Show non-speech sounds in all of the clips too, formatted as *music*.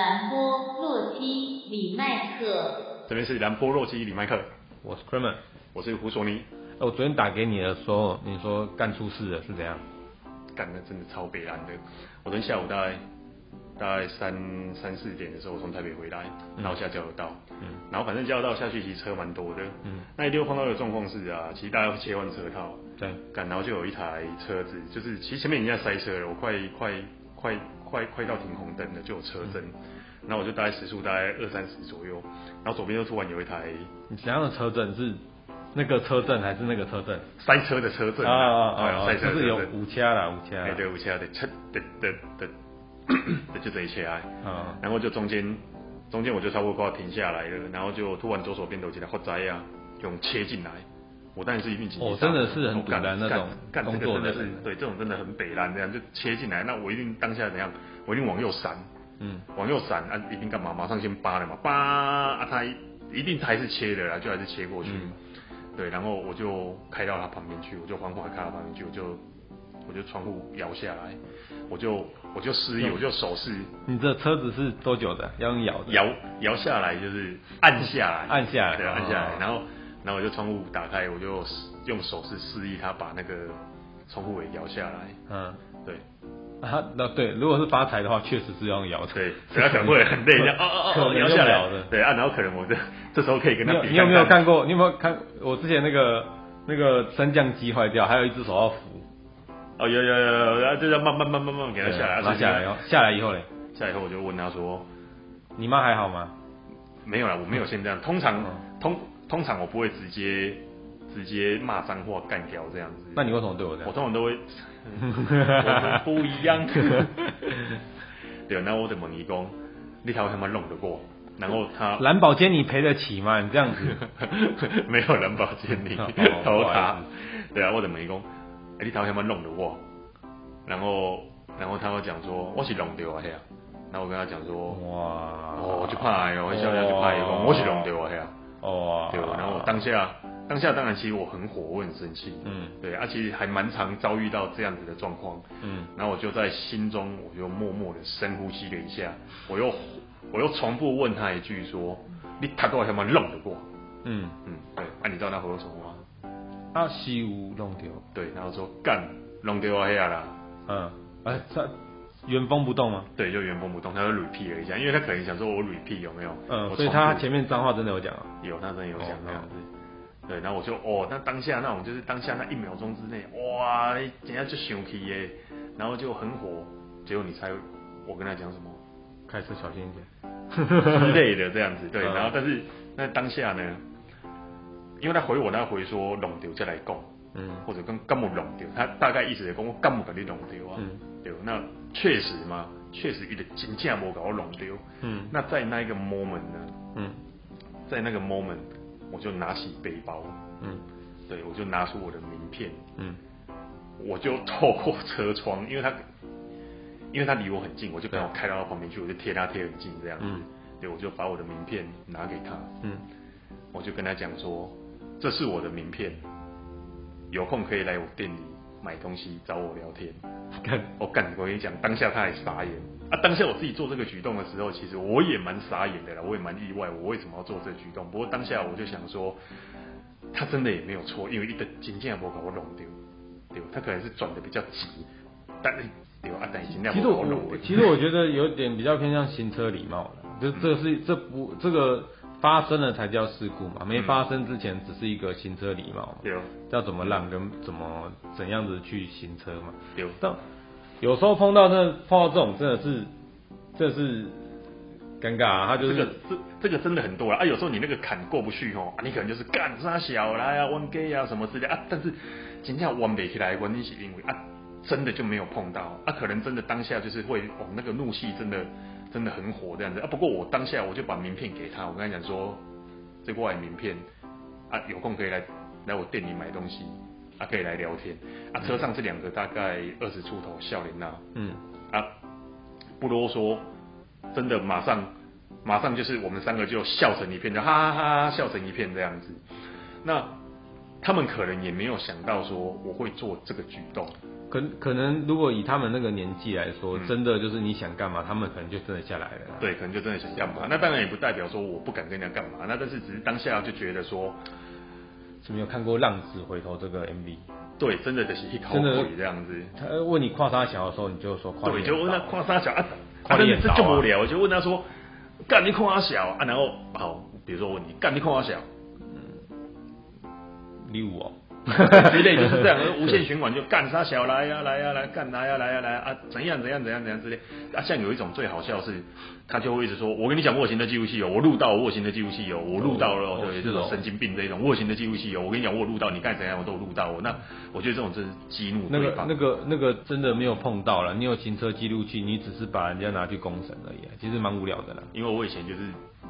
兰波洛基李麦克，这边是兰波洛基李麦克，我是 Kramer，我是胡索尼。我昨天打给你的时候，你说干出事了，是怎样？干的真的超北烂的。我昨天下午大概大概三三四点的时候，我从台北回来，然后下交流道，嗯，然后反正交流道下去其实车蛮多的，嗯，那一溜碰到的状况是啊，其实大家会切换车道，对，干，然后就有一台车子，就是其实前面已经在塞车了，我快快快快快快到停红灯了，就有车灯，然后我就大概时速大概二三十左右，然后左边又突然有一台，你怎样的车震是？那个车震还是那个车震？塞车的车震啊啊啊！塞车就是有五掐啦，五掐。哎，对，五掐的车的的的的就这一切。啊。然后就中间中间我就差不多快要停下来了，然后就突然左手边都起来发灾啊，用切进来。我当然是一并紧急。哦，真的是很干的那种动作，真的是对这种真的很北烂这样就切进来，那我一定当下怎样？我一定往右闪。嗯。往右闪啊！一定干嘛？马上先扒了嘛，扒啊！他一定还是切的啦，就还是切过去。对，然后我就开到他旁边去，我就缓缓开到旁边去，我就我就窗户摇下来，我就我就示意，我就手势。你这车子是多久的？要用摇？摇摇下来就是按下来，按下来，对，按下来。然后然后我就窗户打开，我就用手势示意他把那个窗户给摇下来。嗯，对。啊，那对，如果是发财的话，确实是要用摇的。对，所以他可能会很累，哦哦哦，摇下来的。对啊，然后可能我这这时候可以跟他比。你有没有看过？你有没有看我之前那个那个升降机坏掉，还有一只手要扶。哦，有有有，然后就要慢慢慢慢慢慢给他下来。拉下来哦，下来以后嘞？下来以后我就问他说：“你妈还好吗？”没有啦，我没有先这样。通常通通常我不会直接直接骂脏话干掉这样子。那你为什么对我这样？我通常都会。我不一样。*laughs* 对，然后我的问伊讲，你头他妈弄得过？然后他蓝宝坚你赔得起吗？你这样子，*laughs* 没有蓝宝坚你投他。对啊，我的问伊讲，你头他妈弄得过？然后，然后他会讲说，我是弄掉啊，嘿啊。然后我跟他讲说，哇，哦，我就怕哟，我笑笑就怕伊讲，我是弄掉啊，嘿啊。哦，对，然后我当下。当下当然，其实我很火，我很生气。嗯，对，啊，其实还蛮常遭遇到这样子的状况。嗯，然后我就在心中，我就默默的深呼吸了一下，我又我又重复问他一句说：“你他多少他妈弄得过？”嗯嗯，对，啊，你知道他回我什么吗？啊，西屋弄掉。对，然后说干弄掉啊，黑啦。嗯，哎，他原封不动吗？对，就原封不动，他就 repeat 了一下，因为他可能想说我 repeat 有没有？嗯，所以他前面脏话真的有讲啊？有，他真的有讲那样子。对，然后我就哦，那当下那种就是当下那一秒钟之内，哇，人家就想起耶，然后就很火。结果你猜我跟他讲什么？开车小心一点之类的这样子。对，然后但是那当下呢，因为他回我，他回说弄掉再来讲，嗯，或者跟干木弄掉，他大概意思是讲我干木给你弄掉啊，嗯，对，那确实嘛，确实一个真正没搞我弄丢，嗯，那在那一个 moment 呢，嗯，在那个 moment。我就拿起背包，嗯，对，我就拿出我的名片，嗯，我就透过车窗，因为他，因为他离我很近，我就刚好开到他旁边去，我就贴他贴很近这样子，嗯，对，我就把我的名片拿给他，嗯，我就跟他讲说，这是我的名片，有空可以来我店里买东西找我聊天，*laughs* 干，我干，我跟你讲，当下他还傻眼。啊，当下我自己做这个举动的时候，其实我也蛮傻眼的啦，我也蛮意外，我为什么要做这个举动？不过当下我就想说，他真的也没有错，因为一个金件不把我弄丢，对，他可能是转的比较急，但是对啊，但金件不把我。其实我觉得有点比较偏向行车礼貌了，就这是这不这个发生了才叫事故嘛，没发生之前只是一个行车礼貌嘛，对，要怎么让跟怎么怎样子去行车嘛，对，但。有时候碰到那碰到这种真的是，这是尴尬啊！他就是这个这这个真的很多啊！啊，有时候你那个坎过不去哦，啊，你可能就是干啥小来啊，弯 gay 啊什么之类啊，但是今天弯不起来，关键是因为啊，真的就没有碰到啊，可能真的当下就是会哦，那个怒气真的真的很火这样子啊。不过我当下我就把名片给他，我跟他讲说，这过来名片啊，有空可以来来我店里买东西。啊，可以来聊天。啊，车上这两个大概二十出头，笑脸呐。嗯。啊，不啰嗦，真的马上，马上就是我们三个就笑成一片，就哈哈哈哈笑成一片这样子。那他们可能也没有想到说我会做这个举动。可可能如果以他们那个年纪来说，嗯、真的就是你想干嘛，他们可能就真的下来了。对，可能就真的想干嘛。那当然也不代表说我不敢跟人家干嘛，那但是只是当下就觉得说，是没有看过《浪子回头》这个 MV？对，真的就是一头鬼这样子。他问你跨沙小的时候，你就说跨。对，就问他跨沙小啊，跨脸这就无聊，我就问他说，干你跨小啊，然后好，比如说问你干你跨小，嗯，礼物哦。*laughs* 之类就是这样，*laughs* 无限循环就干啥小来呀来呀来干来呀来呀来啊怎样怎样怎样怎样之类啊，像有一种最好笑是，他就会一直说，我跟你讲卧行的记录器有，我录到卧行的记录器有，我录到了，对这种神经病这种卧行的记录器有，我跟你讲我录到你干怎样我都录到我，那我觉得这种真是激怒。那个那个那个真的没有碰到了，你有行车记录器，你只是把人家拿去公审而已，其实蛮无聊的啦。因为我以前就是。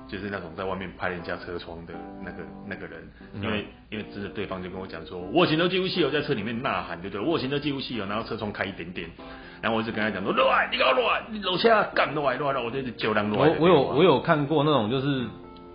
就是那种在外面拍人家车窗的那个那个人，因为因为真的对方就跟我讲说，我行车记录器有在车里面呐喊，对不对？我行车记录器有，然后车窗开一点点，然后我一直跟他讲说，乱，你搞乱，你楼下干乱乱了，我就是叫人乱。我我有我有看过那种，就是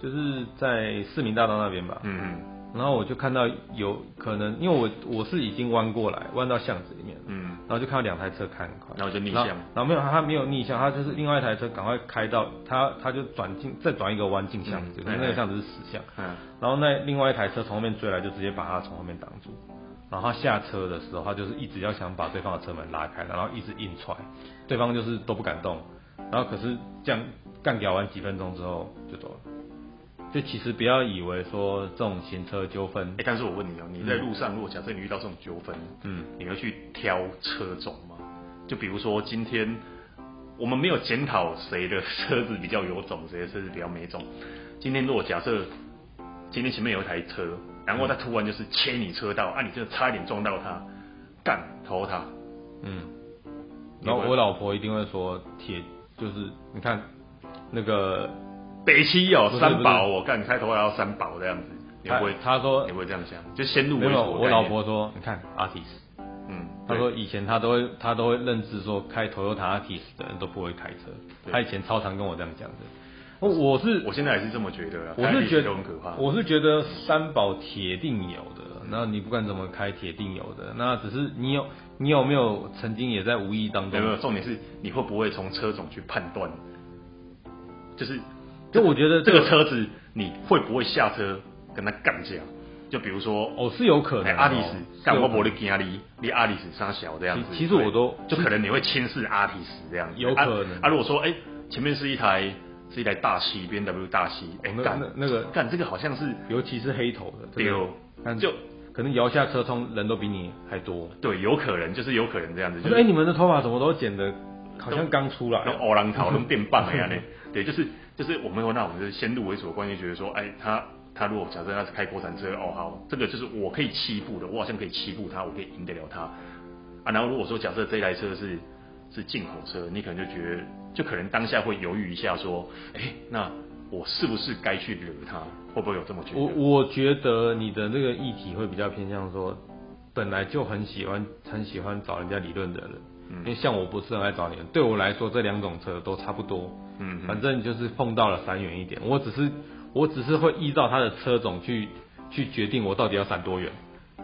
就是在市民大道那边吧，嗯嗯。然后我就看到有可能，因为我我是已经弯过来，弯到巷子里面，嗯，然后就看到两台车开很快，然后就逆向，然后没有他没有逆向，他就是另外一台车赶快开到他他就转进再转一个弯进巷子，嗯、那个巷子是死巷，嗯，然后那另外一台车从后面追来，就直接把他从后面挡住，然后他下车的时候，他就是一直要想把对方的车门拉开，然后一直硬踹，对方就是都不敢动，然后可是这样干掉完几分钟之后就走了。就其实不要以为说这种行车纠纷，哎，但是我问你哦，你在路上，如果假设你遇到这种纠纷，嗯，你会去挑车种吗？就比如说今天我们没有检讨谁的车子比较有种，谁的车子比较没种。今天如果假设今天前面有一台车，然后他突然就是切你车道，啊，你就差一点撞到他，干投他，嗯，然后我老婆一定会说铁，就是你看那个。北七有三宝，我看你开头还要三宝这样子，你会他说你会这样想，就先入为我老婆说，你看，Artis，嗯，他说以前他都会他都会认知说开 Toyota Altis 的人都不会开车，他以前超常跟我这样讲的。我是我现在也是这么觉得，我是觉得很可怕。我是觉得三宝铁定有的，那你不管怎么开铁定有的，那只是你有你有没有曾经也在无意当中？没有，重点是你会不会从车种去判断，就是。就我觉得 *laughs* 这个车子你会不会下车跟他干架？就比如说哦，是有可能。阿里斯干我伯的家里，你阿里斯杀小这样子。其实我都就可能你会轻视阿里斯这样子。有可能。啊，如果说哎，前面是一台是一台大 C B W 大 C，哎干那个干这个好像是，尤其是黑头的。对哦。就可能摇下车窗人都比你还多。对，有可能就是有可能这样子。就哎，你们的头发怎么都剪的，好像刚出来。那欧郎头都变棒了呀呢？*laughs* 对，就是。就是我们说，那我们就是先入为主的观念，觉得说，哎，他他如果假设他是开国产车，哦好，这个就是我可以欺负的，我好像可以欺负他，我可以赢得了他啊。然后如果说假设这台车是是进口车，你可能就觉得，就可能当下会犹豫一下，说，哎，那我是不是该去惹他？会不会有这么觉得？我我觉得你的这个议题会比较偏向说，本来就很喜欢很喜欢找人家理论的人，嗯，因为像我不是很爱找你们，对我来说这两种车都差不多。嗯，反正就是碰到了闪远一点，我只是我只是会依照他的车种去去决定我到底要闪多远。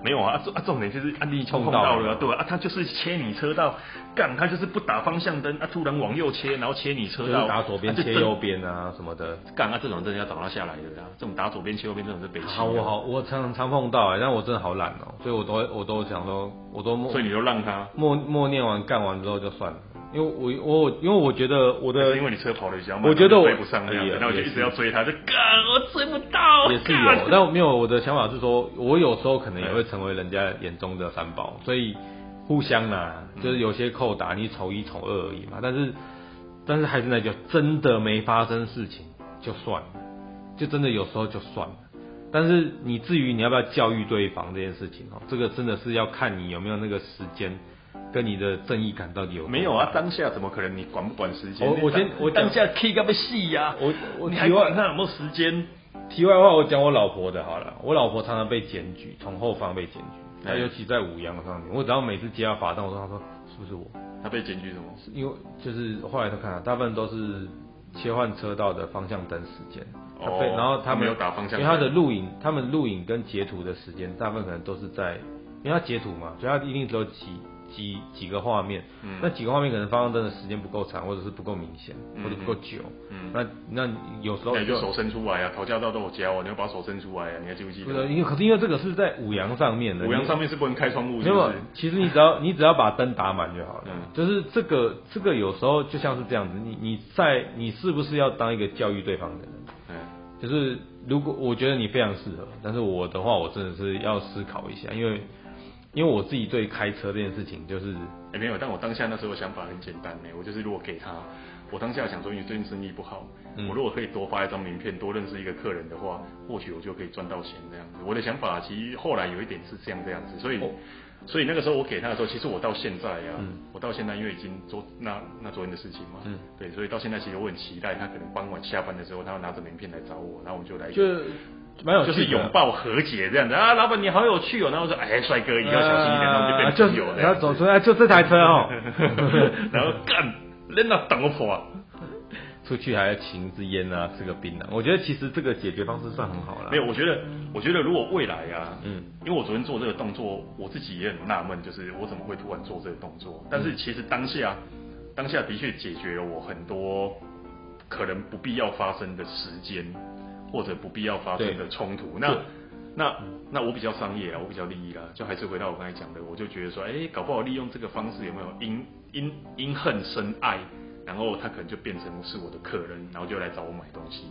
没有啊，啊重点就是啊你碰到了，对啊，他就是切你车道，干他就是不打方向灯啊，突然往右切，然后切你车道，打左边切右边啊什么的，干啊这种真的要找他下来的啊，这种打左边切右边这种是北。好，我好我常常碰到哎，但我真的好懒哦，所以我都我都想说，我都默，所以你就让他默默念完干完之后就算了。因为我我因为我觉得我的，因为你车跑的比较慢，我觉得我追不上那样，然后我就一直要追他，就干我追不到。也是有，但我没有我的想法是说，我有时候可能也会成为人家眼中的三宝，所以互相啊，就是有些扣打你丑一丑二而已嘛。但是但是还是那句，真的没发生事情就算了，就真的有时候就算了。但是你至于你要不要教育对方这件事情哦，这个真的是要看你有没有那个时间。跟你的正义感到底有没有啊？当下怎么可能？你管不管时间？我我先我当下 K 个不细呀！我我你还管他有没有时间？题外话，我讲我老婆的好了。我老婆常常被检举，从后方被检举。她尤其在五羊上面，我只要每次接到罚单，我说她说是不是我？她被检举什么？因为就是后来她看了，大部分都是切换车道的方向灯时间。哦。然后他没有打方向灯，因为他的录影，他们录影跟截图的时间，大部分可能都是在，因为他截图嘛，所以他一定只有几。几几个画面，嗯、那几个画面可能方向灯的时间不够长，或者是不够明显，嗯、或者不够久。嗯，那那有时候你就手伸出来啊，考驾照都有教啊，你要把手伸出来啊，你还记不记得？因为可是因为这个是在五羊上面的，五羊上面是不能开窗户，没有，其实你只要 *laughs* 你只要把灯打满就好了。嗯，就是这个这个有时候就像是这样子，你你在你是不是要当一个教育对方的人？嗯，就是如果我觉得你非常适合，但是我的话我真的是要思考一下，因为。因为我自己对开车这件事情就是，哎、欸、没有，但我当下那时候想法很简单呢，我就是如果给他，我当下想说，因为最近生意不好，嗯、我如果可以多发一张名片，多认识一个客人的话，或许我就可以赚到钱这样子。我的想法其实后来有一点是这样这样子，所以，哦、所以那个时候我给他的时候，其实我到现在呀、啊，嗯、我到现在因为已经昨那那昨天的事情嘛，嗯，对，所以到现在其实我很期待他可能傍晚下班的时候，他要拿着名片来找我，然后我们就来就。蛮有就是拥抱和解这样子啊，老板你好有趣哦，然后说哎帅哥，一定要小心一点，然后就变朋友了。然后走出来就这台车哦，*laughs* 然后干，人那等我跑，出去还要请一支烟啊，吃个槟榔。我觉得其实这个解决方式算很好了。没有，我觉得我觉得如果未来啊，嗯，因为我昨天做这个动作，我自己也很纳闷，就是我怎么会突然做这个动作？但是其实当下当下的确解决了我很多可能不必要发生的时间。或者不必要发生的冲突，那那那我比较商业啊，我比较利益啦，就还是回到我刚才讲的，我就觉得说，哎，搞不好利用这个方式有没有因因因恨生爱，然后他可能就变成是我的客人，然后就来找我买东西，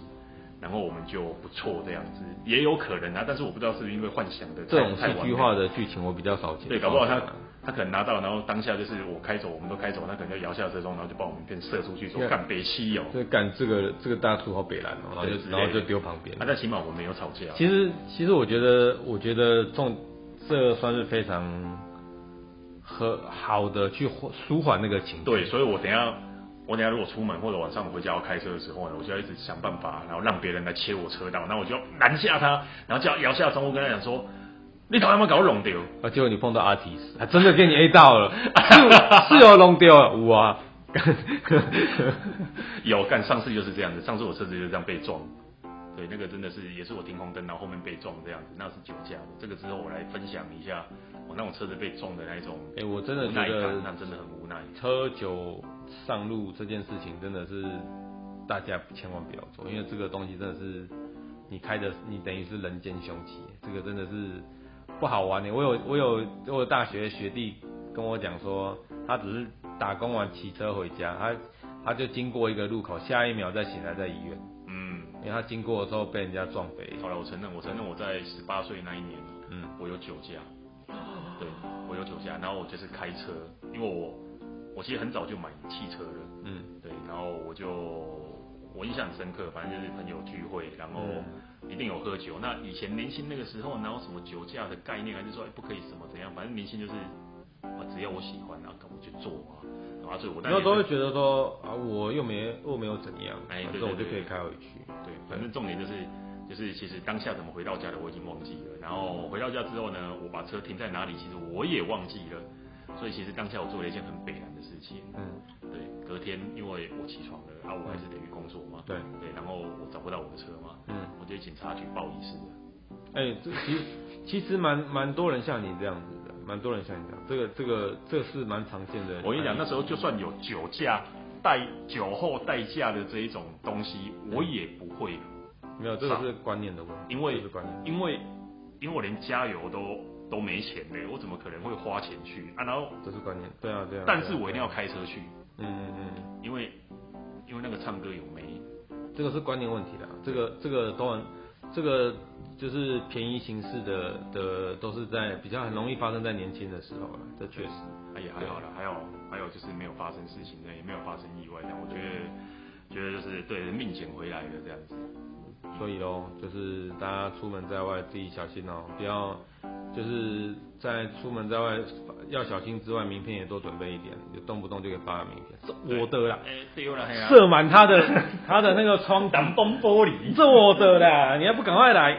然后我们就不错这样子，也有可能啊，但是我不知道是不是因为幻想的这种戏剧化的剧情我比较少见，对，搞不好他。他可能拿到，然后当下就是我开走，我们都开走，他可能就摇下车窗，然后就把我们片射出去，说干北西哦，对干这个这个大叔好北蓝哦，然后就然后就丢旁边。啊，但起码我们没有吵架。其实其实我觉得我觉得这这算是非常和好的去舒缓那个情绪。对，所以我等下我等下如果出门或者晚上回家要开车的时候呢，我就要一直想办法，然后让别人来切我车道，那我就要拦下他，然后就要摇下窗户跟他讲说。你头有没有搞我弄掉？啊，结果你碰到阿提斯，还真的给你 A 到了，*laughs* 是是有弄掉了，有啊，*laughs* 有干上次就是这样子，上次我车子就是这样被撞，对，那个真的是也是我停红灯，然后后面被撞这样子，那是酒驾的。这个之后我来分享一下我那种车子被撞的那一种，哎、欸，我真的觉得那真的很无奈。车酒上路这件事情真的是大家千万不要做，因为这个东西真的是你开的，你等于是人间凶器，这个真的是。不好玩的，我有我有我有大学学弟跟我讲说，他只是打工完骑车回家，他他就经过一个路口，下一秒再醒来在医院。嗯，因为他经过的时候被人家撞飞。好了，我承认，我承认我在十八岁那一年，嗯，我有酒驾，对，我有酒驾，然后我就是开车，因为我我其实很早就买汽车了，嗯，对，然后我就我印象很深刻，反正就是朋友聚会，然后。嗯一定有喝酒。那以前年轻那个时候，哪有什么酒驾的概念？还是说，哎，不可以什么怎样？反正年轻就是，啊，只要我喜欢，然后我就做啊。然后所以我那时候都会觉得说，啊，我又没又没有怎样，哎，反正我就可以开回去。对，反正重点就是，就是其实当下怎么回到家的，我已经忘记了。然后回到家之后呢，我把车停在哪里，其实我也忘记了。所以其实当下我做了一件很悲惨的事情。嗯，对，隔天因为我起床了，啊，我还是得去工作嘛。对对，然后我找不到我的车嘛。嗯，我就去警察局报遗失了。哎、欸，这其实其实蛮蛮多人像你这样子的，蛮多人像你这样。这个这个这个是蛮常见的。我跟你讲，那时候就算有酒驾代酒后代驾的这一种东西，我也不会。没有，这个是观念的问题。因为因为因为我连加油都。都没钱嘞，我怎么可能会花钱去啊？然后这是观念，对啊对啊。但是我一定要开车去，嗯嗯嗯，因为因为那个唱歌有没，这个是观念问题的，这个这个当然，这个就是便宜形式的的都是在比较很容易发生在年轻的时候了，这确实。哎也还好了，还有还有就是没有发生事情的，也没有发生意外，但我觉得觉得就是对命捡回来的这样子。所以喽，就是大家出门在外自己小心哦，不要。就是在出门在外要小心之外，名片也多准备一点，就动不动就给发个名片，这我的啦，射满他的 *laughs* 他的那个窗挡风玻璃，这我的啦，你还不赶快来？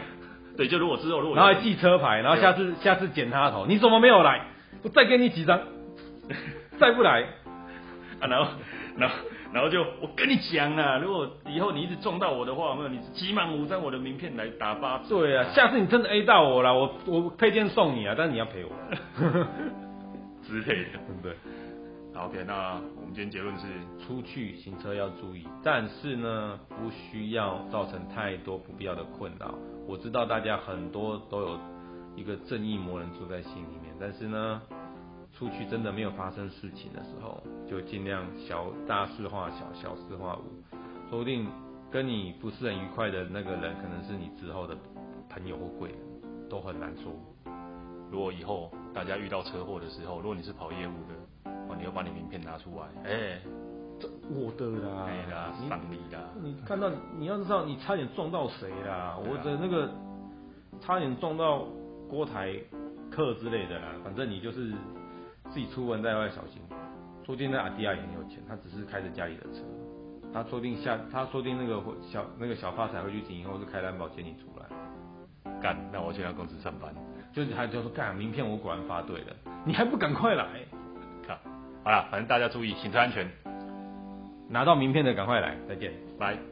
对，就如果之后如果然后还记车牌，然后下次下次剪他的头，你怎么没有来？我再给你几张，*laughs* 再不来啊，然后然后然后就我跟你讲啊，如果以后你一直撞到我的话，有没有？你急忙五张我的名片来打八折。对啊，下次你真的 A 到我了，我我配件送你啊，但是你要赔我。*laughs* 之类的，对不对？好，OK，那我们今天结论是：出去行车要注意，但是呢，不需要造成太多不必要的困扰。我知道大家很多都有一个正义魔人住在心里面，但是呢。出去真的没有发生事情的时候，就尽量小大事化小，小事化无。说不定跟你不是很愉快的那个人，可能是你之后的朋友或贵人，都很难说。如果以后大家遇到车祸的时候，如果你是跑业务的，哦，你要把你名片拿出来，哎、欸，这我的啦，哎啦，赏你啦。你看到你要知道，你差点撞到谁啦？我的那个差点撞到郭台客之类的啦，反正你就是。自己出门在外小心，说不定那阿迪亚也很有钱，他只是开着家里的车，他说不定下，他说不定那个小那个小发财会去停，或是开担保接你出来，干，那我去他公司上班，就是他就说干，名片我果然发对了，你还不赶快来，好，好了，反正大家注意行车安全，拿到名片的赶快来，再见，拜。